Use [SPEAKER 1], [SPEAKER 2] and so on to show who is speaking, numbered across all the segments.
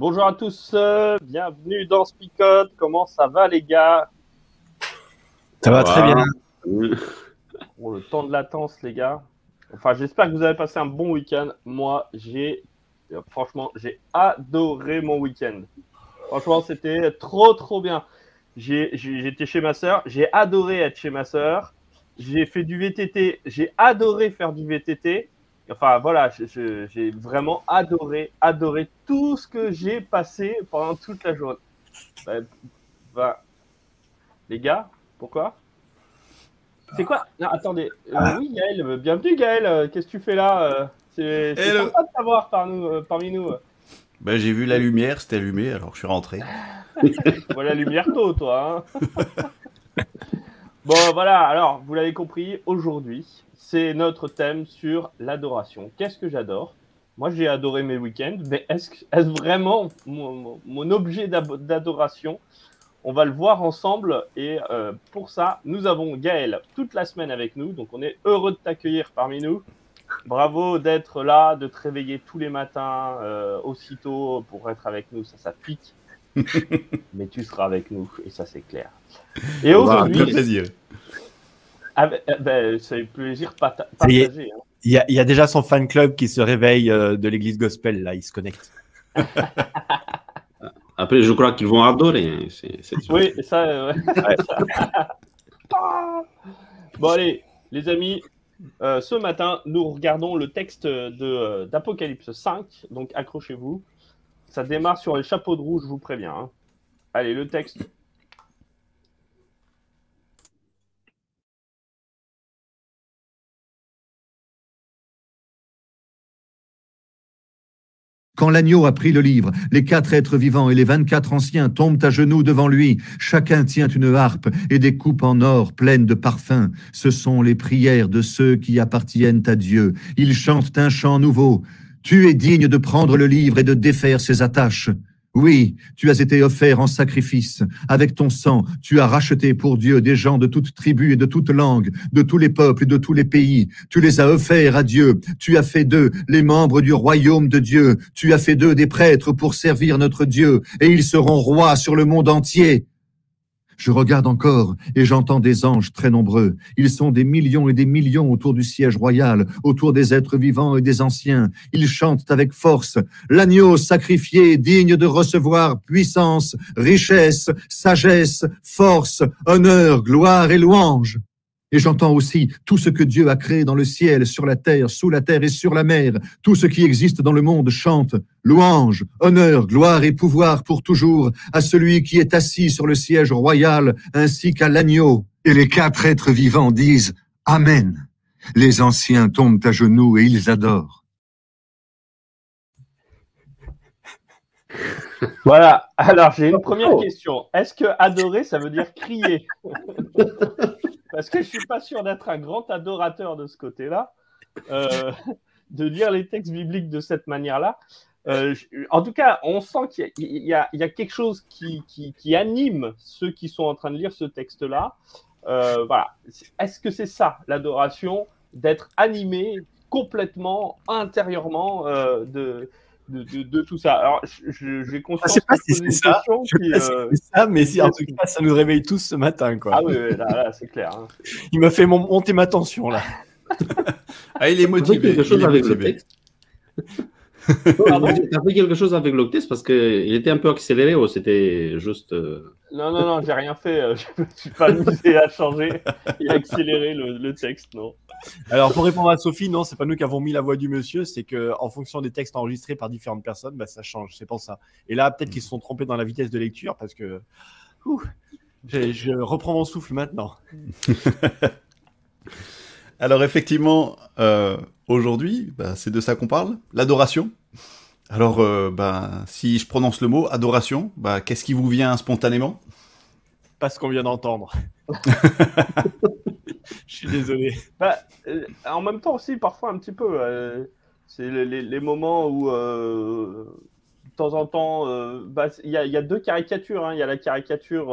[SPEAKER 1] Bonjour à tous, euh, bienvenue dans Spicot. Comment ça va les gars?
[SPEAKER 2] Ça va très bien.
[SPEAKER 1] Bon, le temps de latence les gars. Enfin, j'espère que vous avez passé un bon week-end. Moi, j'ai franchement, j'ai adoré mon week-end. Franchement, c'était trop trop bien. J'étais chez ma sœur, j'ai adoré être chez ma sœur. J'ai fait du VTT, j'ai adoré faire du VTT. Enfin voilà, j'ai vraiment adoré, adoré tout ce que j'ai passé pendant toute la journée. Bah, bah, les gars, pourquoi? C'est quoi? Non, attendez. Euh, oui, Gaël, euh, bienvenue Gaël. Euh, Qu'est-ce que tu fais là? C'est
[SPEAKER 3] Hello.
[SPEAKER 1] sympa de t'avoir par nous, parmi nous.
[SPEAKER 3] Ben, j'ai vu la lumière, c'était allumé, alors je suis rentré.
[SPEAKER 1] Voilà la lumière tôt, toi. hein. bon, voilà. Alors, vous l'avez compris, aujourd'hui, c'est notre thème sur l'adoration. Qu'est-ce que j'adore? Moi, j'ai adoré mes week-ends, mais est-ce vraiment mon, objet d'adoration? On va le voir ensemble. Et euh, pour ça, nous avons Gaël toute la semaine avec nous. Donc, on est heureux de t'accueillir parmi nous. Bravo d'être là, de te réveiller tous les matins euh, aussitôt pour être avec nous. Ça, ça pique. mais tu seras avec nous, et ça c'est clair. Et
[SPEAKER 3] Bah,
[SPEAKER 1] aujourd'hui,
[SPEAKER 3] plaisir.
[SPEAKER 1] Eh ben, c'est plaisir pata- partagé. hein.
[SPEAKER 2] Il y, a, il y a déjà son fan club qui se réveille euh, de l'église gospel, là, il se connecte.
[SPEAKER 4] Après, je crois qu'ils vont adorer. hein,
[SPEAKER 1] Oui, ça. euh, ouais. Ah. bon allez, les amis, euh, ce matin, nous regardons le texte de d'Apocalypse 5, donc accrochez-vous. Ça démarre sur les chapeaux de roue, je vous préviens. hein. Allez, le texte.
[SPEAKER 5] Quand l'agneau a pris le livre, les quatre êtres vivants et les vingt-quatre anciens tombent à genoux devant lui. Chacun tient une harpe et des coupes en or pleines de parfums. Ce sont les prières de ceux qui appartiennent à Dieu. Ils chantent un chant nouveau. Tu es digne de prendre le livre et de défaire ses attaches. Oui, tu as été offert en sacrifice. Avec ton sang, tu as racheté pour Dieu des gens de toute tribu et de toute langue, de tous les peuples et de tous les pays. Tu les as offerts à Dieu. Tu as fait d'eux les membres du royaume de Dieu. Tu as fait d'eux des prêtres pour servir notre Dieu, et ils seront rois sur le monde entier. Je regarde encore et j'entends des anges très nombreux. Ils sont des millions et des millions autour du siège royal, autour des êtres vivants et des anciens. Ils chantent avec force. L'agneau sacrifié, digne de recevoir puissance, richesse, sagesse, force, honneur, gloire et louange. Et j'entends aussi tout ce que Dieu a créé dans le ciel, sur la terre, sous la terre et sur la mer. Tout ce qui existe dans le monde chante louange, honneur, gloire et pouvoir pour toujours à celui qui est assis sur le siège royal, ainsi qu'à l'agneau. Et les quatre êtres vivants disent Amen. Les anciens tombent à genoux et ils adorent.
[SPEAKER 1] Voilà, alors j'ai une première question. Est-ce que adorer, ça veut dire crier? Parce que je suis pas sûr d'être un grand adorateur de ce côté-là, euh, de lire les textes bibliques de cette manière-là. Euh, en tout cas, on sent qu'il y a- quelque chose qui, anime ceux qui sont en train de lire ce texte-là. Euh, voilà. Est-ce que c'est ça, l'adoration, d'être animé complètement, intérieurement de, de, de- de tout ça Alors, je- je- j'ai
[SPEAKER 2] Je
[SPEAKER 1] conscience
[SPEAKER 2] sais pas
[SPEAKER 1] que
[SPEAKER 2] si
[SPEAKER 1] je pose
[SPEAKER 2] c'est
[SPEAKER 1] une
[SPEAKER 2] ça.
[SPEAKER 1] question
[SPEAKER 2] Je sais
[SPEAKER 1] qui,
[SPEAKER 2] pas si
[SPEAKER 1] euh,
[SPEAKER 2] c'est ça, mais si, en tout cas, ça nous réveille tous ce matin. Quoi.
[SPEAKER 1] Ah oui, là, là, c'est clair. hein.
[SPEAKER 2] Il m'a fait mon- monter ma tension, là.
[SPEAKER 3] Ah, il est motivé.
[SPEAKER 4] quelque chose
[SPEAKER 3] il est
[SPEAKER 4] avec le
[SPEAKER 3] motivé.
[SPEAKER 4] texte T'as fait quelque chose avec le texte parce qu'il était un peu accéléré ou c'était juste. euh,
[SPEAKER 1] Non, non, non, j'ai rien fait. euh, Je me suis pas amusé à changer et à accélérer le, le texte, non.
[SPEAKER 2] Alors, pour répondre à Sophie, non, c'est pas nous qui avons mis la voix du monsieur, c'est que en fonction des textes enregistrés par différentes personnes, bah, ça change. C'est pour ça. Et là, peut-être qu'ils se sont trompés dans la vitesse de lecture parce que. Ouh, je, je reprends mon souffle maintenant.
[SPEAKER 3] Alors effectivement, euh, aujourd'hui, bah, c'est de ça qu'on parle, l'adoration. Alors, euh, bah, si je prononce le mot adoration, bah, qu'est-ce qui vous vient spontanément?
[SPEAKER 2] Pas ce qu'on vient d'entendre. Je suis désolé.
[SPEAKER 1] Bah, euh, en même temps aussi, parfois un petit peu. euh, c'est les, moments où, euh, de temps en temps, bah, il y, a, deux caricatures. hein. Il y a la caricature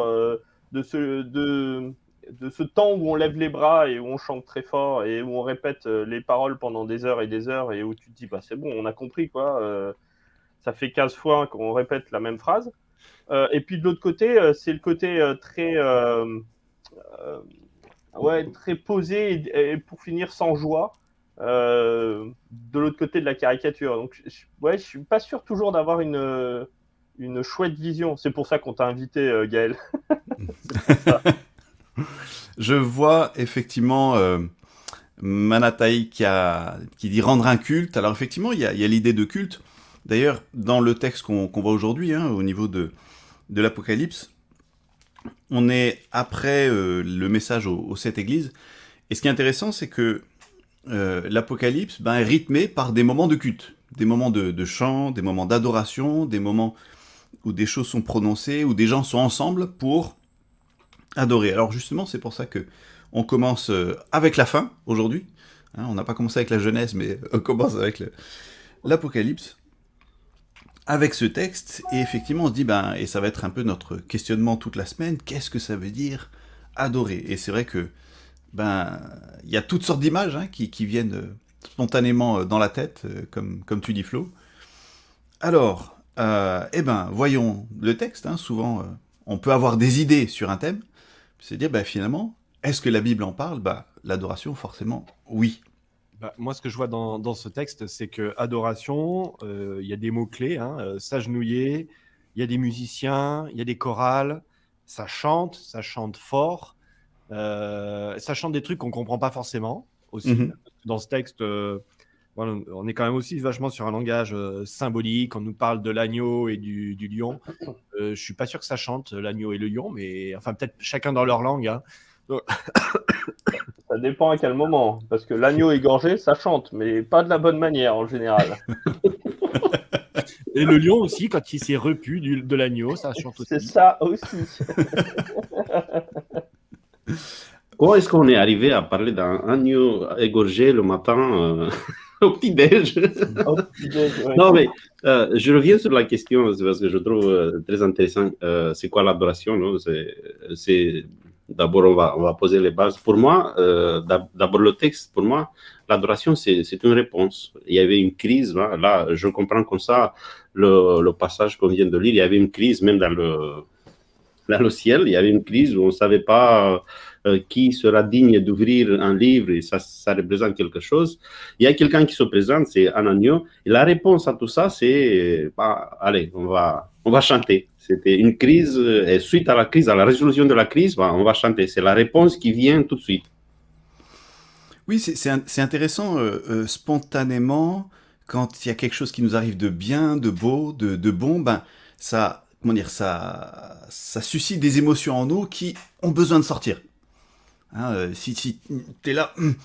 [SPEAKER 1] de, ce, temps où on lève les bras et où on chante très fort et où on répète les paroles pendant des heures et des heures et où tu te dis, bah, c'est bon, on a compris ça fait 15 fois qu'on répète la même phrase. Et puis de l'autre côté, c'est le côté très. Euh, ouais, très posé et, pour finir sans joie euh, de l'autre côté de la caricature. Donc, je, ouais, je suis pas sûr toujours d'avoir une, euh, une chouette vision. C'est pour ça qu'on t'a invité, euh, Gaël.
[SPEAKER 3] Je vois effectivement euh, Manataï qui, a, qui dit rendre un culte. Alors effectivement, il y a, l'idée de culte. D'ailleurs, dans le texte qu'on qu'on voit aujourd'hui, hein, au niveau de, de l'Apocalypse, on est après euh, le message aux, sept églises. Et ce qui est intéressant, c'est que euh, l'Apocalypse ben, est rythmé par des moments de culte, des moments de, chant, des moments d'adoration, des moments où des choses sont prononcées, où des gens sont ensemble pour adorer. Alors justement, c'est pour ça que on commence euh, avec la fin aujourd'hui. Hein, on n'a pas commencé avec la Genèse, mais on commence avec l'Apocalypse. Avec ce texte, et effectivement, on se dit, ben, et ça va être un peu notre questionnement toute la semaine, qu'est-ce que ça veut dire adorer? Et c'est vrai que, ben, il y a toutes sortes d'images hein, qui, viennent euh, spontanément euh, dans la tête, euh, comme, tu dis, Flo. Alors, eh ben, voyons le texte. hein. souvent, on peut avoir des idées sur un thème, c'est dire, ben, finalement, est-ce que la Bible en parle? Bah, L'adoration, forcément, oui.
[SPEAKER 2] Bah, moi, ce que je vois dans, dans ce texte, c'est que adoration, euh, il y a des mots-clés, hein, euh, s'agenouiller, il y a des musiciens, il y a des chorales, ça chante, ça chante fort, euh, ça chante des trucs qu'on comprend pas forcément aussi.
[SPEAKER 3] Mhm.
[SPEAKER 2] Dans ce texte, euh, on est quand même aussi vachement sur un langage symbolique. On nous parle de l'agneau et du, du lion. Je suis pas sûr que ça chante l'agneau et le lion, mais enfin peut-être chacun dans leur langue. hein.
[SPEAKER 1] Ça dépend à quel moment. Parce que l'agneau égorgé, ça chante, mais pas de la bonne manière en général.
[SPEAKER 2] Et le lion aussi, quand il s'est repu du- de l'agneau, ça chante aussi.
[SPEAKER 1] C'est ça aussi.
[SPEAKER 4] Comment est-ce qu'on est arrivé à parler d'un agneau égorgé le matin euh, au petit-déj?
[SPEAKER 1] Ouais.
[SPEAKER 4] Non, mais euh, je reviens sur la question c'est parce que je trouve euh, très intéressant. euh, c'est quoi l'adoration c'est d'abord on va on va poser les bases. Pour moi, euh, d'ab- d'abord le texte. Pour moi, l'adoration c'est une réponse. Il y avait une crise là. Là, je comprends comme ça le, passage qu'on vient de lire. Il y avait une crise même dans le dans le ciel. Il y avait une crise où on savait pas qui sera digne d'ouvrir un livre et ça représente quelque chose. Il y a quelqu'un qui se présente, c'est. Et la réponse à tout ça, c'est, bah, allez, on va, on va chanter. C'était une crise, euh, et suite à la crise, à la résolution de la crise, bah, on va chanter. C'est la réponse qui vient tout de suite.
[SPEAKER 3] Oui, c'est- intéressant, euh, euh, spontanément, quand il y a quelque chose qui nous arrive de bien, de beau, de, de bon, ben, ça, comment dire, ça, ça suscite des émotions en nous qui ont besoin de sortir. Hein, euh, si si tu es là, hum,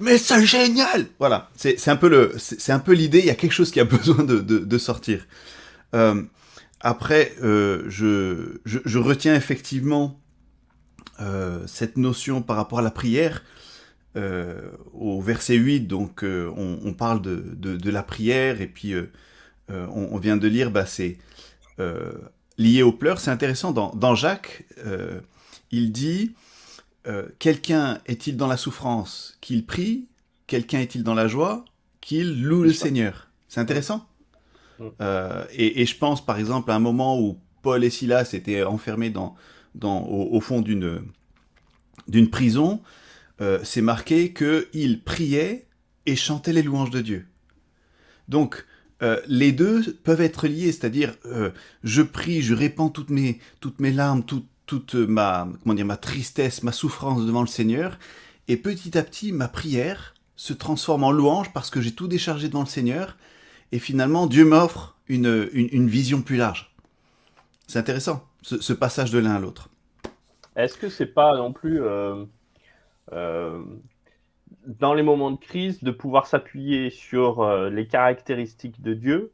[SPEAKER 3] mais c'est génial Voilà, c'est un peu le- c'est un peu l'idée, il y a quelque chose qui a besoin de, sortir. Euh, après, euh, je, je, retiens effectivement cette notion par rapport à la prière. Au verset 8, donc on, parle de, de, la prière, et puis on, vient de lire, bah, c'est lié aux pleurs. C'est intéressant, dans, Jacques, il dit euh, Quelqu'un est-il dans la souffrance Qu'il prie? Quelqu'un est-il dans la joie Qu'il loue le Seigneur? C'est intéressant.
[SPEAKER 1] Mm.
[SPEAKER 3] Euh, et, et je pense par exemple à un moment où Paul et Silas étaient enfermés dans, dans, au, au fond d'une d'une prison, euh, c'est marqué qu'ils priaient et chantaient les louanges de Dieu. Donc, euh, les deux peuvent être liés, c'est-à-dire euh, je prie, je répands toutes mes, toutes mes larmes, toute, toute ma, comment dire, ma tristesse, ma souffrance devant le Seigneur, et petit à petit ma prière se transforme en louange parce que j'ai tout déchargé devant le Seigneur, et finalement Dieu m'offre une, une, une vision plus large. C'est intéressant, ce, passage de l'un à l'autre.
[SPEAKER 1] Est-ce que c'est pas non plus euh, euh, dans les moments de crise de pouvoir s'appuyer sur euh, les caractéristiques de Dieu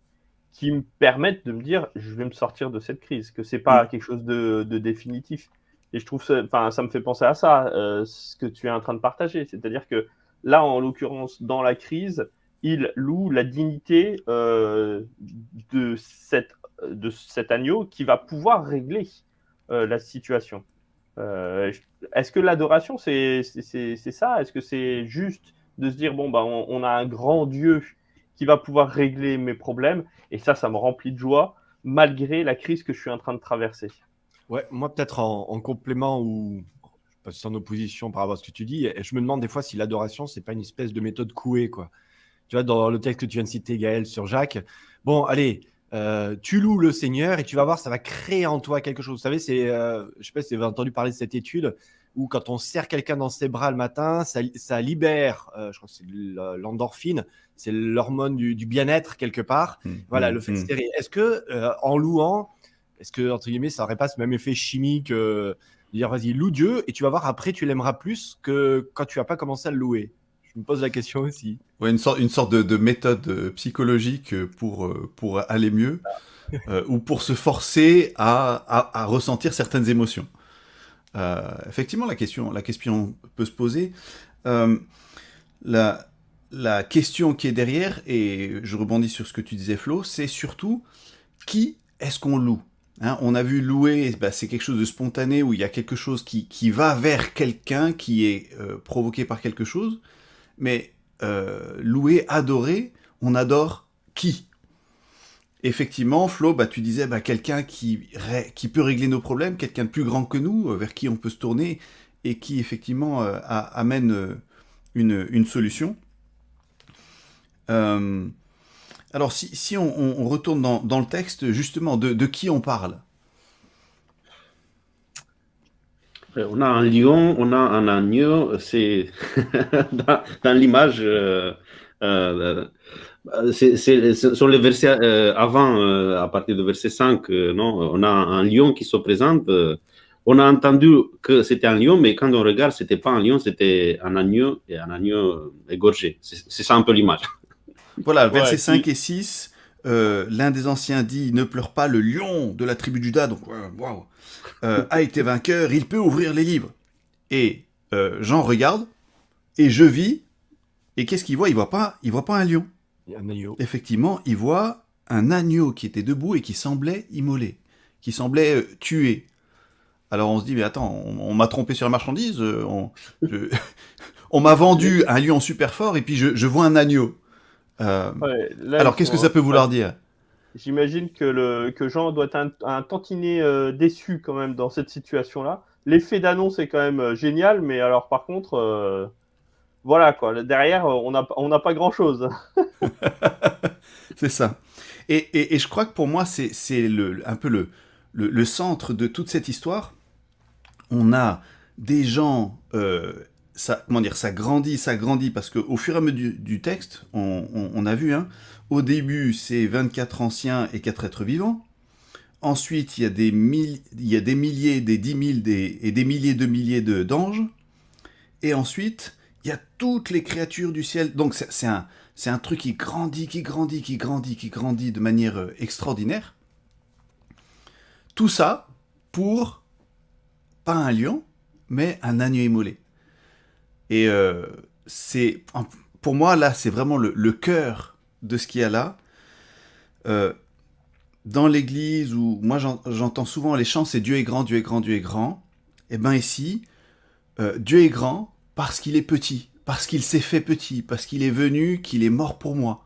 [SPEAKER 1] qui me permettent de me dire je vais me sortir de cette crise, que c'est pas
[SPEAKER 3] Mm.
[SPEAKER 1] quelque chose de, de définitif. Et je trouve ça, enfin, ça me fait penser à ça, euh, ce que tu es en train de partager. C'est-à-dire que là, en l'occurrence, dans la crise, il loue la dignité euh, de, cette, de cet agneau qui va pouvoir régler euh, la situation. Est-ce que l'adoration, c'est c'est- c'est ça? Est-ce que c'est juste de se dire, bon, bah, on, on a un grand Dieu qui va pouvoir régler mes problèmes, et ça, ça me remplit de joie, malgré la crise que je suis en train de traverser
[SPEAKER 2] Ouais, moi peut-être en, en complément ou pas, en opposition par rapport à ce que tu dis, je me demande des fois si l'adoration c'est pas une espèce de méthode couée quoi. Tu vois dans le texte que tu viens de citer Gaël sur Jacques, bon allez, euh, tu loues le Seigneur et tu vas voir ça va créer en toi quelque chose. Vous savez c'est, euh, je sais pas si vous avez entendu parler de cette étude où quand on serre quelqu'un dans ses bras le matin, ça, ça libère, euh, je crois que c'est le- l'endorphine, c'est l'hormone du, du bien-être quelque part. Voilà,
[SPEAKER 3] Mm,
[SPEAKER 2] le fait de
[SPEAKER 3] mm.
[SPEAKER 2] serrer. Est-ce que, euh, en louant, est-ce que, entre guillemets, ça n'aurait pas ce même effet chimique euh, de dire, vas-y, loue Dieu, et tu vas voir, après, tu l'aimeras plus que quand tu n'as pas commencé à le louer? Je me pose la question aussi.
[SPEAKER 3] Ouais, une sorte, une sorte de, de méthode euh, psychologique euh, pour, euh, pour aller mieux, euh, ou pour se forcer à, à, à ressentir certaines émotions. Euh, effectivement, la question, la question peut se poser. Euh, la, question qui est derrière, et je rebondis sur ce que tu disais Flo, c'est surtout qui est-ce qu'on loue Hein, on a vu louer, bah, c'est quelque chose de spontané où il y a quelque chose qui, qui va vers quelqu'un, qui est euh, provoqué par quelque chose. Mais louer, adorer, on adore qui? Effectivement, Flo, bah, tu disais bah, quelqu'un qui, peut régler nos problèmes, quelqu'un de plus grand que nous, euh, vers qui on peut se tourner et qui effectivement euh, amène euh, une, solution. Alors si, on, retourne dans, le texte, justement, de qui on parle
[SPEAKER 4] Euh, On a un lion, on a un agneau, c'est dans, dans l'image, euh, euh, c'est, c'est- ce sont les versets euh, avant, euh, à partir du verset 5, euh, non, on a un lion qui se présente. euh, on a entendu que c'était un lion, mais quand on regarde, c'était pas un lion, c'était un agneau et un agneau égorgé. C'est, c'est ça un peu l'image.
[SPEAKER 3] Voilà, versets
[SPEAKER 1] Ouais,
[SPEAKER 3] 5
[SPEAKER 1] qui-
[SPEAKER 3] et 6, euh, l'un des anciens dit Ne pleure pas, le lion de la tribu de Juda, donc waouh, euh, a été vainqueur, il peut ouvrir les livres. Et euh, Jean regarde, et je vis, et qu'est-ce qu'il voit? Il voit pas, il voit pas un lion.
[SPEAKER 2] Il y a un agneau.
[SPEAKER 3] Effectivement, il voit un agneau qui était debout et qui semblait immolé, qui semblait euh, tué. Alors on se dit, mais attends, on, on m'a trompé sur la marchandise, on, on m'a vendu un lion super fort et puis je, je vois un agneau. Euh,
[SPEAKER 1] Ouais, là,
[SPEAKER 3] alors qu'est-ce que ça peut vouloir dire
[SPEAKER 1] J'imagine que, le, que Jean doit être un, un tantinet euh, déçu quand même dans cette situation-là. L'effet d'annonce est quand même euh, génial, mais alors par contre, voilà quoi. Derrière, on n'a on pas grand-chose.
[SPEAKER 3] C'est ça. Et, et- et je crois que pour moi, c'est c'est le, un peu le, le, le centre de toute cette histoire. On a des gens, ça, comment dire, ça grandit, ça grandit, parce qu'au fur et à mesure du, texte, on, a vu, hein, au début, c'est 24 anciens et 4 êtres vivants. Ensuite, il y a des, milliers, des dix mille des, et des milliers de milliers d'anges. Et ensuite, il y a toutes les créatures du ciel. Donc, c'est un, un truc qui grandit, qui grandit, qui grandit, qui grandit de manière euh, extraordinaire. Tout ça pour pas un lion, mais un agneau immolé. Et euh, pour moi là, c'est vraiment le, cœur de ce qu'il y a là. Euh, dans l'église où moi j'en- j'entends souvent les chants, c'est Dieu est grand, Dieu est grand, Dieu est grand. Et ben ici, euh, Dieu est grand parce qu'il est petit, parce qu'il s'est fait petit, parce qu'il est venu, qu'il est mort pour moi.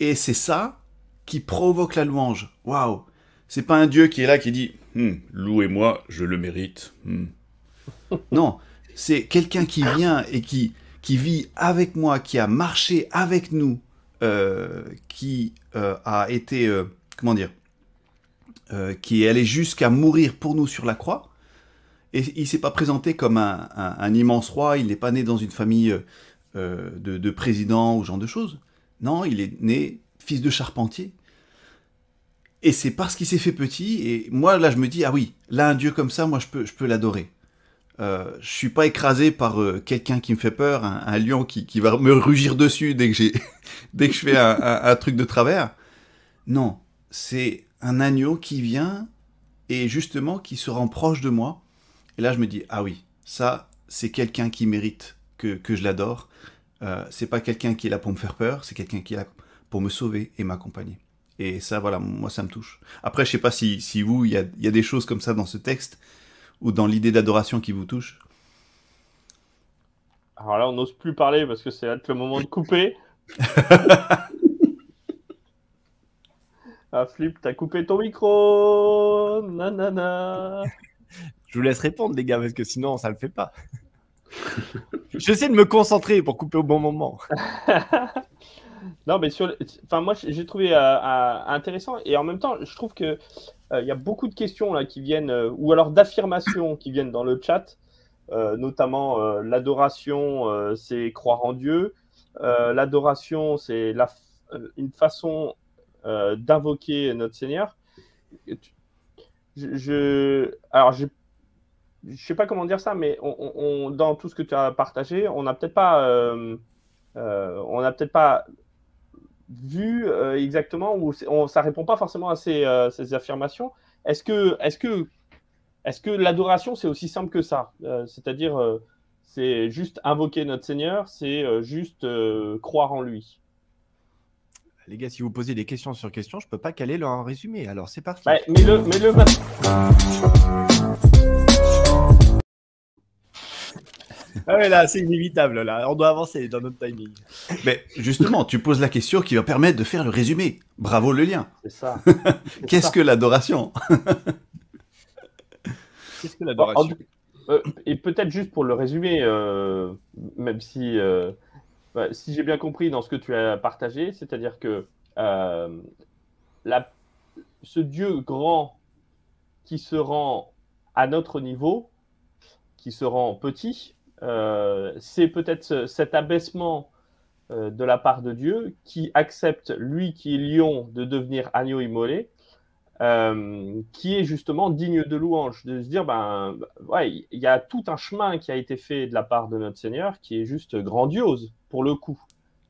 [SPEAKER 3] Et c'est ça qui provoque la louange. Waouh C'est pas un Dieu qui est là qui dit Hmm, louez-moi, je le mérite. Hmm. non, c'est quelqu'un qui vient et qui qui vit avec moi, qui a marché avec nous euh, qui euh, a été, euh, comment dire, qui est allé jusqu'à mourir pour nous sur la croix. Et il s'est pas présenté comme un, immense roi, il n'est pas né dans une famille de, de président ou genre de choses. Non, il est né fils de charpentier. Et c'est parce qu'il s'est fait petit, et moi là je me dis, ah oui, là un dieu comme ça, moi je peux, je peux l'adorer. Euh, je suis pas écrasé par euh, quelqu'un qui me fait peur, un, lion qui, va me rugir dessus dès que j'ai, dès que je fais un, truc de travers. Non, c'est un agneau qui vient et justement qui se rend proche de moi. Et là je me dis, ah oui, ça c'est quelqu'un qui mérite que, que je l'adore. Euh, c'est pas quelqu'un qui est là pour me faire peur, c'est quelqu'un qui est là pour me sauver et m'accompagner. Et ça, voilà, moi, ça me touche. Après, je sais pas si, si vous, il y a, il y a des choses comme ça dans ce texte ou dans l'idée d'adoration qui vous touche.
[SPEAKER 1] Alors là, on n'ose plus parler parce que c'est là le moment de couper. ah, Flip, t'as coupé ton micro Nanana
[SPEAKER 2] Je vous laisse répondre, les gars, parce que sinon, ça le fait pas. J'essaie de me concentrer pour couper au bon moment.
[SPEAKER 1] Non, mais sur, enfin, moi, j'ai trouvé euh, euh, intéressant et en même temps, je trouve que euh, il y a beaucoup de questions là qui viennent, ou alors d'affirmations qui viennent dans le chat, notamment l'adoration, c'est croire en Dieu. L'adoration, c'est une façon d'invoquer notre Seigneur. Je, alors, je, je sais pas comment dire ça, mais dans tout ce que tu as partagé, on n'a peut-être pas, on n'a peut-être pas vu euh, exactement c'est- on, ça répond pas forcément à ces, euh, ces affirmations. Est-ce que, est-ce que, est-ce que l'adoration c'est aussi simple que ça? Euh, C'est-à-dire, c'est juste invoquer notre Seigneur, c'est juste croire en lui.
[SPEAKER 2] Les gars, si vous posez des questions sur questions, je peux pas caler leur résumé. Alors, c'est parti.
[SPEAKER 1] Ouais, mets-le, mets-le maintenant.
[SPEAKER 2] Ah ouais, là, c'est inévitable. Là, on doit avancer dans notre timing.
[SPEAKER 3] Mais justement, tu poses la question qui va permettre de faire le résumé. Bravo le lien.
[SPEAKER 1] C'est ça.
[SPEAKER 3] Qu'est-ce que l'adoration?
[SPEAKER 2] Qu'est-ce que l'adoration?
[SPEAKER 1] Euh, et peut-être juste pour le résumer, euh, même si, euh, ouais, si j'ai bien compris dans ce que tu as partagé, c'est-à-dire que euh, la- ce Dieu grand qui se rend à notre niveau, qui se rend petit, euh, c'est peut-être ce- cet abaissement euh, de la part de Dieu qui accepte, lui qui est lion, de devenir agneau immolé, euh, qui est justement digne de louange, de se dire, ben, ouais, il y a tout un chemin qui a été fait de la part de notre Seigneur qui est juste grandiose, pour le coup.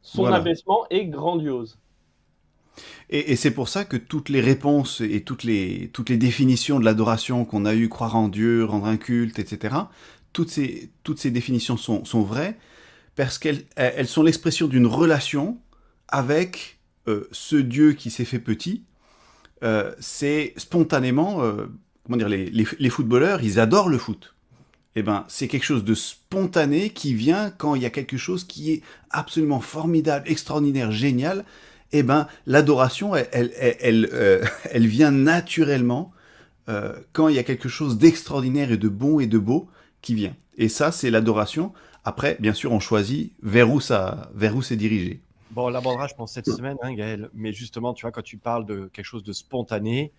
[SPEAKER 1] Son
[SPEAKER 3] Voilà.
[SPEAKER 1] abaissement est grandiose.
[SPEAKER 3] Et, et c'est pour ça que toutes les réponses et toutes les, toutes les définitions de l'adoration qu'on a eu, croire en Dieu, rendre un culte, etc., toutes ces, toutes ces définitions sont, sont vraies parce qu'elles elles sont l'expression d'une relation avec euh, ce Dieu qui s'est fait petit. Euh, c'est spontanément, euh, comment dire, les, les, footballeurs, ils adorent le foot. Eh ben, c'est quelque chose de spontané qui vient quand il y a quelque chose qui est absolument formidable, extraordinaire, génial eh ben, l'adoration, elle, elle, elle, vient naturellement quand il y a quelque chose d'extraordinaire et de bon et de beau qui vient. Et ça, c'est l'adoration. Après, bien sûr, on choisit vers où ça, vers où c'est dirigé.
[SPEAKER 2] Bon, on l'abordera, je pense, cette semaine, hein, Gaël. Mais justement, tu vois, quand tu parles de quelque chose de spontané,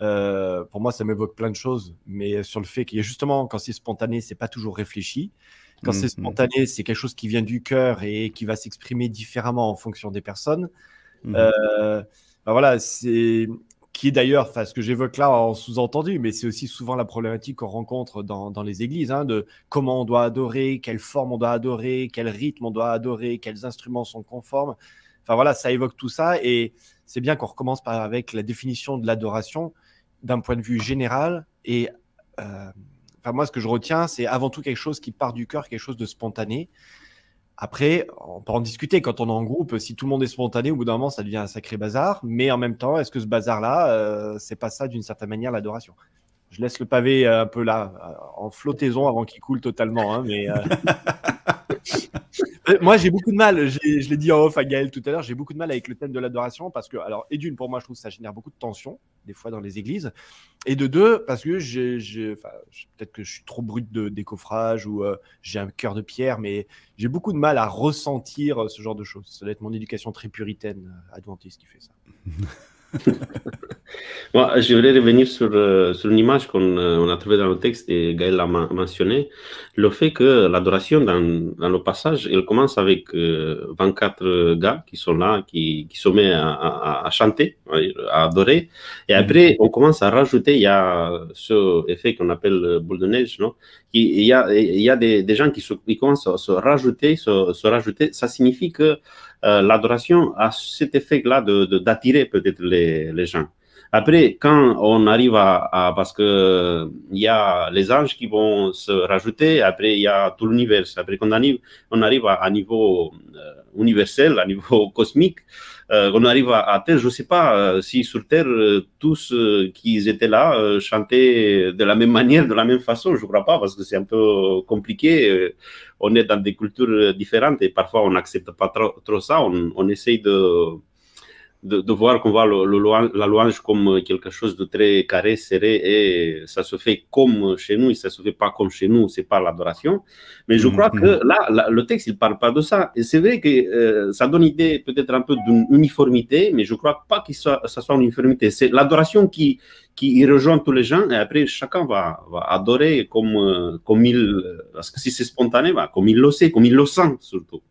[SPEAKER 2] euh, pour moi, ça m'évoque plein de choses. Mais sur le fait qu'il y a justement, quand c'est spontané, c'est pas toujours réfléchi. Quand c'est
[SPEAKER 3] Mhm.
[SPEAKER 2] spontané, c'est quelque chose qui vient du cœur et qui va s'exprimer différemment en fonction des personnes.
[SPEAKER 3] Mhm.
[SPEAKER 2] Euh, ben voilà, c'est qui est d'ailleurs, enfin, ce que j'évoque là en sous-entendu, mais c'est aussi souvent la problématique qu'on rencontre dans, dans les églises, hein, de comment on doit adorer, quelle forme on doit adorer, quel rythme on doit adorer, quels instruments sont conformes. Enfin voilà, ça évoque tout ça et c'est bien qu'on recommence par avec la définition de l'adoration d'un point de vue général et euh, enfin moi ce que je retiens c'est avant tout quelque chose qui part du cœur, quelque chose de spontané. Après, on peut en discuter quand on est en groupe. Si tout le monde est spontané, au bout d'un moment, ça devient un sacré bazar. Mais en même temps, est-ce que ce bazar-là, euh, c'est pas ça d'une certaine manière l'adoration? Je laisse le pavé euh, un peu là, euh, en flottaison avant qu'il coule totalement. hein, mais euh, Moi, j'ai beaucoup de mal, je l'ai dit en off à Gaël tout à l'heure, j'ai beaucoup de mal avec le thème de l'adoration parce que, alors, et d'une, pour moi, je trouve que ça génère beaucoup de tension, des fois dans les églises, et de deux, parce que j'ai, peut-être que je suis trop brut de décoffrage ou j'ai un cœur de pierre, mais j'ai beaucoup de mal à ressentir ce genre de choses. Ça doit être mon éducation très puritaine, adventiste, qui fait ça.
[SPEAKER 4] Moi, je voudrais revenir sur, euh, sur une image qu'on euh, on a trouvée dans le texte et Gaël l'a men- mentionné. Le fait que l'adoration dans, dans le passage, elle commence avec euh, 24 gars qui sont là, qui, qui se mettent à, à- à chanter, à adorer. Et après, on commence à rajouter, il y a ce effet qu'on appelle euh, boule de neige, non? Il y a, il y a des, des gens qui, se, qui commencent à se rajouter, se, se rajouter. Ça signifie que euh, l'adoration a cet effet-là de, de- d'attirer peut-être les, les gens. Après, quand on arrive à, à- parce que il y a les anges qui vont se rajouter, après il y a tout l'univers. Après qu'on arrive, on arrive à, à niveau euh, universel, à niveau cosmique, euh, on arrive à, à Terre. Je ne sais pas euh, si sur Terre euh, tous qui étaient là chantaient de la même manière, de la même façon. Je ne crois pas parce que c'est un peu compliqué. On est dans des cultures différentes et parfois on n'accepte pas trop, ça. On, on essaye de de, de voir qu'on voit le, le la louange comme quelque chose de très carré, serré, et ça se fait comme chez nous, et ça se fait pas comme chez nous, c'est pas l'adoration. Mais je
[SPEAKER 3] Mhm.
[SPEAKER 4] crois que là, là, le texte, il parle pas de ça. Et c'est vrai que euh, ça donne idée peut-être un peu d'une uniformité, mais je crois pas que ça, ça soit une uniformité. C'est l'adoration qui, qui rejoint tous les gens, et après, chacun va, va adorer comme, euh, comme il, parce que si c'est spontané, bah, comme il le sait, comme il le sent surtout.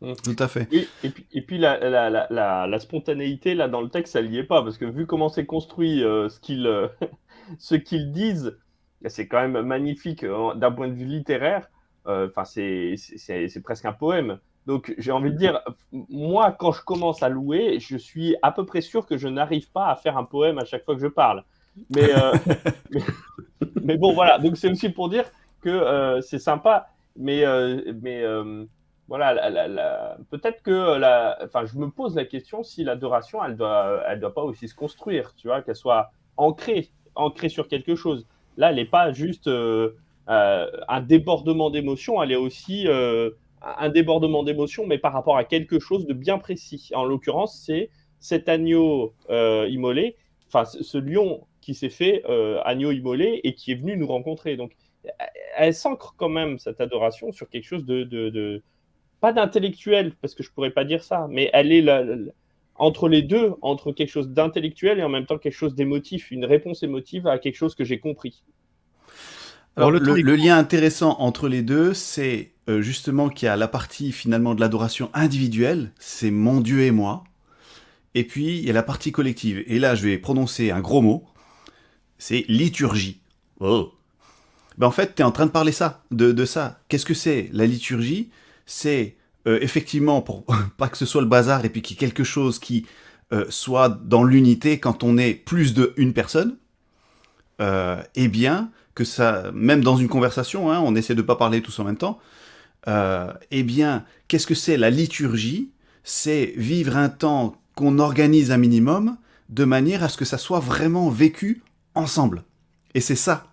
[SPEAKER 3] Tout à fait.
[SPEAKER 1] Et puis, et puis la, la, la, la, la spontanéité, là, dans le texte, ça n'y est pas, parce que vu comment c'est construit, euh, ce qu'ils euh, ce qu'ils disent, c'est quand même magnifique euh, d'un point de vue littéraire. Euh, Enfin, c'est c'est- c'est presque un poème. Donc, j'ai envie de dire, moi, quand je commence à louer, je suis à peu près sûr que je n'arrive pas à faire un poème à chaque fois que je parle. Mais, euh, mais, mais bon, voilà. Donc, c'est aussi pour dire que euh, c'est sympa, mais, euh, mais euh, voilà, peut-être que la, enfin, je me pose la question si l'adoration, elle doit, elle doit pas aussi se construire, tu vois, qu'elle soit ancrée, ancrée sur quelque chose. Là, elle n'est pas juste euh, euh, un débordement d'émotions, elle est aussi euh, un débordement d'émotions, mais par rapport à quelque chose de bien précis. En l'occurrence, c'est cet agneau euh, immolé, enfin, ce, lion qui s'est fait euh, agneau immolé et qui est venu nous rencontrer. Donc, elle s'ancre quand même cette adoration sur quelque chose de- pas d'intellectuel parce que je pourrais pas dire ça, mais elle est entre les deux, entre quelque chose d'intellectuel et en même temps quelque chose d'émotif, une réponse émotive à quelque chose que j'ai compris.
[SPEAKER 3] Alors,
[SPEAKER 2] le
[SPEAKER 3] lien intéressant entre les deux, c'est euh, justement qu'il y a la partie finalement de l'adoration individuelle, c'est mon Dieu et moi, et puis il y a la partie collective. Et là, je vais prononcer un gros mot, c'est liturgie. Oh. Ben, en fait, tu es en train de parler ça, de, de ça. Qu'est-ce que c'est La liturgie, c'est euh, effectivement, pour pas que ce soit le bazar, et puis qu'il y ait quelque chose qui euh, soit dans l'unité quand on est plus de une personne, euh, eh bien, que ça, même dans une conversation, hein, on essaie de pas parler tous en même temps. Euh, eh bien, qu'est-ce que c'est la liturgie? C'est vivre un temps qu'on organise un minimum de manière à ce que ça soit vraiment vécu ensemble. Et c'est ça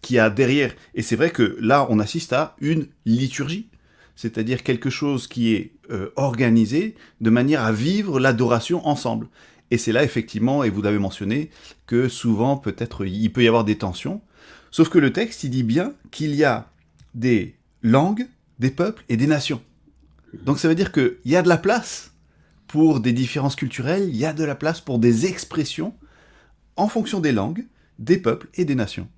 [SPEAKER 3] qui a derrière. Et c'est vrai que là, on assiste à une liturgie, c'est-à-dire quelque chose qui est euh, organisé de manière à vivre l'adoration ensemble. Et c'est là, effectivement, et vous l'avez mentionné, que souvent, peut-être, il peut y avoir des tensions. Sauf que le texte, il dit bien qu'il y a des langues, des peuples et des nations. Donc ça veut dire qu'il y a de la place pour des différences culturelles, il y a de la place pour des expressions en fonction des langues, des peuples et des nations.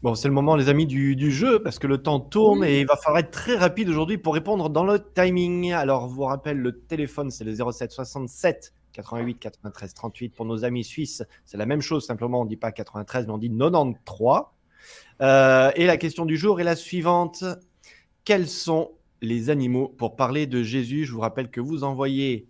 [SPEAKER 2] Bon, c'est le moment, les amis, du, du jeu, parce que le temps tourne et il va falloir être très rapide aujourd'hui pour répondre dans le timing. Alors, je vous rappelle, le téléphone, c'est le 07 67 88 93 38 pour nos amis suisses. C'est la même chose, simplement, on ne dit pas 93, mais on dit 93. Euh, et la question du jour est la suivante. Quels sont les animaux pour parler de Jésus? Je vous rappelle que vous envoyez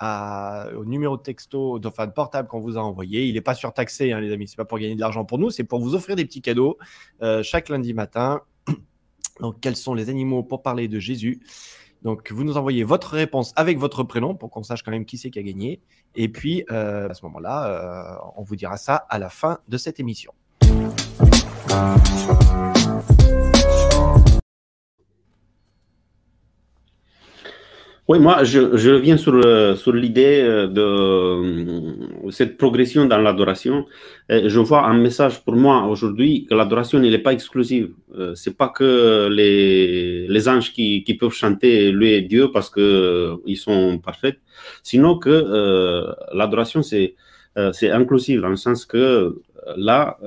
[SPEAKER 2] au numéro de texto, enfin de portable qu'on vous a envoyé. Il n'est pas surtaxé, hein, les amis. C'est pas pour gagner de l'argent pour nous, c'est pour vous offrir des petits cadeaux euh, chaque lundi matin. Donc, quels sont les animaux pour parler de Jésus? Donc, vous nous envoyez votre réponse avec votre prénom pour qu'on sache quand même qui c'est qui a gagné. Et puis, euh, à ce moment-là, euh, on vous dira ça à la fin de cette émission.
[SPEAKER 4] Oui, moi, je, je reviens sur, euh, sur l'idée euh, de euh, cette progression dans l'adoration. Et Je vois un message pour moi aujourd'hui que l'adoration n'est pas exclusive. C'est pas que les, les anges qui, qui peuvent chanter louer Dieu parce que ils sont parfaits, sinon que l'adoration c'est c'est inclusif dans le sens que là,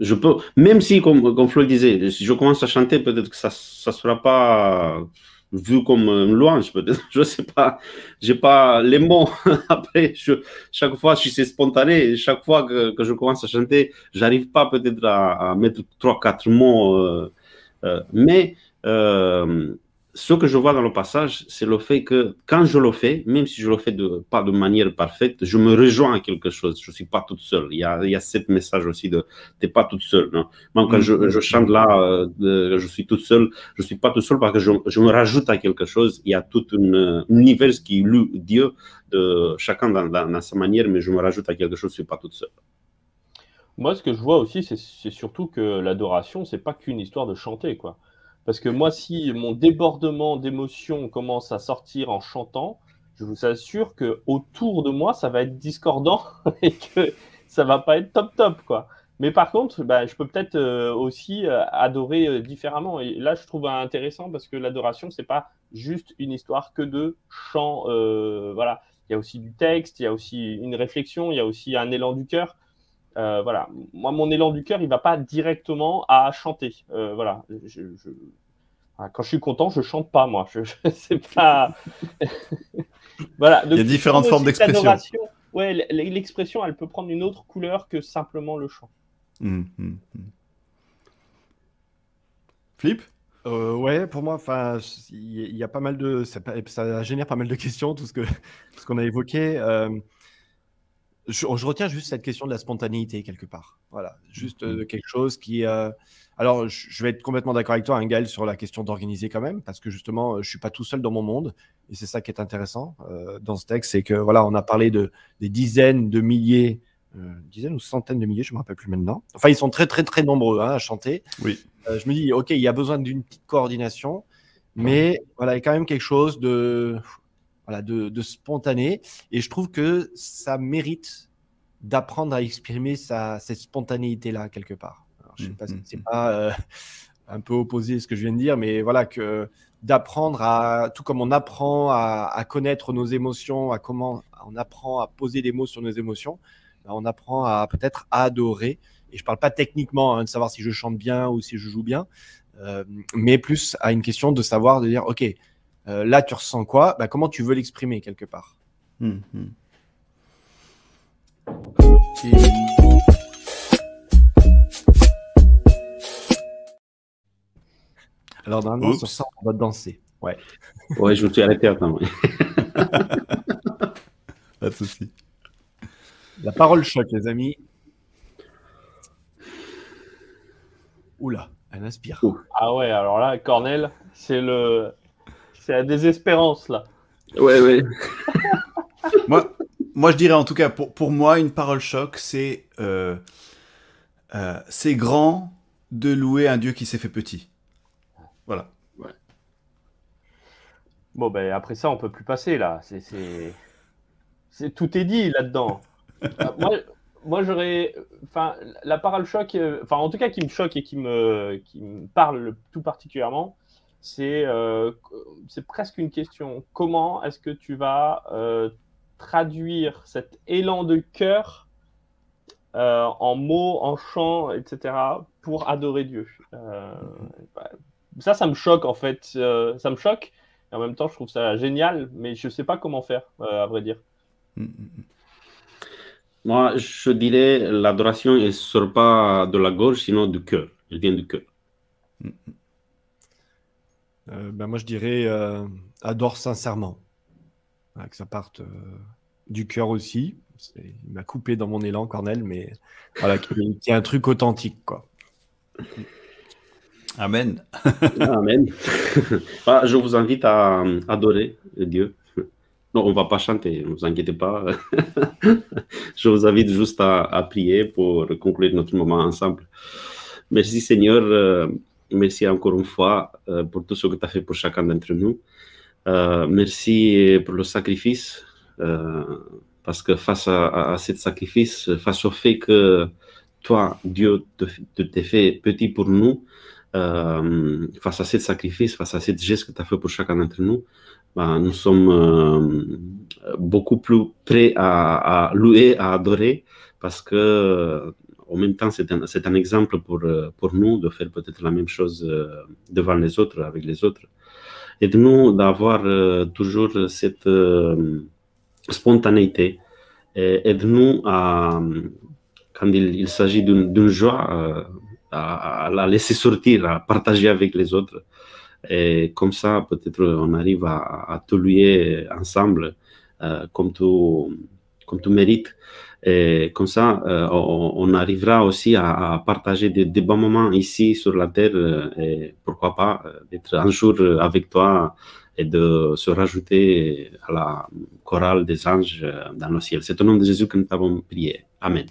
[SPEAKER 4] je peux, même si comme comme Flo disait, si je commence à chanter, peut-être que ça ça sera pas vu comme une louange, peut-être. Je sais pas. J'ai pas les mots. Après, je, chaque fois, je suis spontané. Chaque fois que, que je commence à chanter, j'arrive pas peut-être à, à mettre trois, quatre mots. euh, euh, mais euh, ce que je vois dans le passage, c'est le fait que quand je le fais, même si je le fais de, pas de manière parfaite, je me rejoins à quelque chose. Je suis pas toute seule. Il y a, il y a ce message aussi de t'es pas toute seule. Non? Même quand je, je chante là, euh, de- je suis toute seule, je suis pas toute seule parce que je, je me rajoute à quelque chose. Il y a tout un univers qui loue Dieu, de chacun dans, dans- dans sa manière, mais je me rajoute à quelque chose, je suis pas toute seule.
[SPEAKER 1] Moi, ce que je vois aussi, c'est c'est surtout que l'adoration, c'est pas qu'une histoire de chanter, quoi. Parce que moi, si mon débordement d'émotions commence à sortir en chantant, je vous assure que autour de moi, ça va être discordant et que ça va pas être top top, quoi. Mais par contre, bah, je peux peut-être euh, aussi euh, adorer euh, différemment. Et là, je trouve intéressant parce que l'adoration, c'est pas juste une histoire que de chant. voilà, il y a aussi du texte, il y a aussi une réflexion, il y a aussi un élan du cœur. Euh, voilà, moi, mon élan du cœur, il va pas directement à chanter. Euh, voilà, je, je- voilà, quand je suis content, je chante pas, moi. Je, pas. voilà.
[SPEAKER 3] Il y a différentes formes d'expression.
[SPEAKER 1] Ouais, l'expression, elle peut prendre une autre couleur que simplement le chant.
[SPEAKER 3] Hum, hum, hum. Flip?
[SPEAKER 2] Euh, ouais, pour moi, enfin, il y, a pas mal de, ça, ça génère pas mal de questions, tout ce que, ce qu'on a évoqué. Je, je retiens juste cette question de la spontanéité quelque part. Voilà, juste euh, quelque chose qui. euh, alors, je, je vais être complètement d'accord avec toi, hein, Gaël, sur la question d'organiser quand même, parce que justement, euh, je suis pas tout seul dans mon monde, et c'est ça qui est intéressant euh, dans ce texte, c'est que voilà, on a parlé de des dizaines de milliers, dizaines ou centaines de milliers, je me rappelle plus maintenant. Enfin, ils sont très très très nombreux hein, à chanter.
[SPEAKER 3] Oui.
[SPEAKER 2] Je me dis, ok, il y a besoin d'une petite coordination, mais voilà, il y a quand même quelque chose de, voilà, de, de spontané. Et je trouve que ça mérite d'apprendre à exprimer sa, cette spontanéité-là, quelque part. Alors, je sais pas si
[SPEAKER 3] Mhm.
[SPEAKER 2] c'est pas euh, un peu opposé à ce que je viens de dire, mais voilà, que d'apprendre à, tout comme on apprend à, à connaître nos émotions, à comment on apprend à poser des mots sur nos émotions, ben, on apprend à peut-être adorer. Et je parle pas techniquement hein, de savoir si je chante bien ou si je joue bien, euh, mais plus à une question de savoir, de dire, OK, euh, là, tu ressens quoi? Bah, Comment tu veux l'exprimer quelque part? Alors, normalement,
[SPEAKER 3] Oups.
[SPEAKER 2] sur ça, on va danser. Ouais.
[SPEAKER 4] Ouais, je me suis arrêté, attends. ouais.
[SPEAKER 3] Pas de souci.
[SPEAKER 2] La parole choc, les amis. Oula, elle inspire.
[SPEAKER 4] Ouh.
[SPEAKER 1] Ah ouais, alors là, Cornel, c'est le, c'est la désespérance là.
[SPEAKER 4] Ouais, ouais.
[SPEAKER 3] moi, moi, je dirais en tout cas, pour, pour moi, une parole choc, c'est euh, euh, c'est grand de louer un Dieu qui s'est fait petit. Voilà.
[SPEAKER 1] Bon ben après ça, on peut plus passer là. C'est, c'est, c'est tout est dit là-dedans. Euh, moi, moi j'aurais, enfin, la parole choc, euh, enfin en tout cas qui me choque et qui me, qui me parle tout particulièrement, c'est, euh, c'est presque une question. Comment est-ce que tu vas euh, traduire cet élan de cœur euh, en mots, en chants, etc. pour adorer Dieu? Euh, bah, Ça, ça me choque en fait. Euh, ça me choque. Et en même temps, je trouve ça génial, mais je sais pas comment faire, euh, à vrai dire.
[SPEAKER 3] Hum, hum, hum.
[SPEAKER 4] Moi, je dirais, l'adoration, elle ne sort pas de la gorge, sinon du cœur. Elle vient du cœur.
[SPEAKER 2] Euh, ben, moi, je dirais euh, adore sincèrement. Voilà, que ça parte euh, du cœur aussi. Il m'a coupé dans mon élan, Cornel, mais voilà, qu'il y ait- un truc authentique, quoi.
[SPEAKER 3] Amen.
[SPEAKER 4] Amen. Ah, je vous invite à adorer Dieu. Non, on va pas chanter, ne vous inquiétez pas. je vous invite juste à, à prier pour conclure notre moment ensemble. Merci Seigneur, euh, merci encore une fois euh, pour tout ce que tu as fait pour chacun d'entre nous. merci pour le sacrifice, parce que face à, à, ce sacrifice, face au fait que toi, Dieu, te, te fait petit pour nous, face à ce sacrifice, face à ce geste que tu as fait pour chacun d'entre nous, ben, nous sommes beaucoup plus prêts à, louer, à adorer, parce que en même temps, c'est un, exemple pour, pour nous de faire peut-être la même chose devant les autres, avec les autres. Et de nous d'avoir toujours cette spontanéité. Et, de nous quand il, s'agit d'une joie, à, la laisser sortir, à partager avec les autres. Et comme ça, peut-être on arrive à, à te lier ensemble euh, comme, tu, comme tu mérites. Et comme ça, euh, on, arrivera aussi à, partager des, bons moments ici sur la terre euh, et pourquoi pas d'être un jour avec toi et de se rajouter à la chorale des anges dans le ciel. C'est au nom de Jésus que nous t'avons prié. Amen.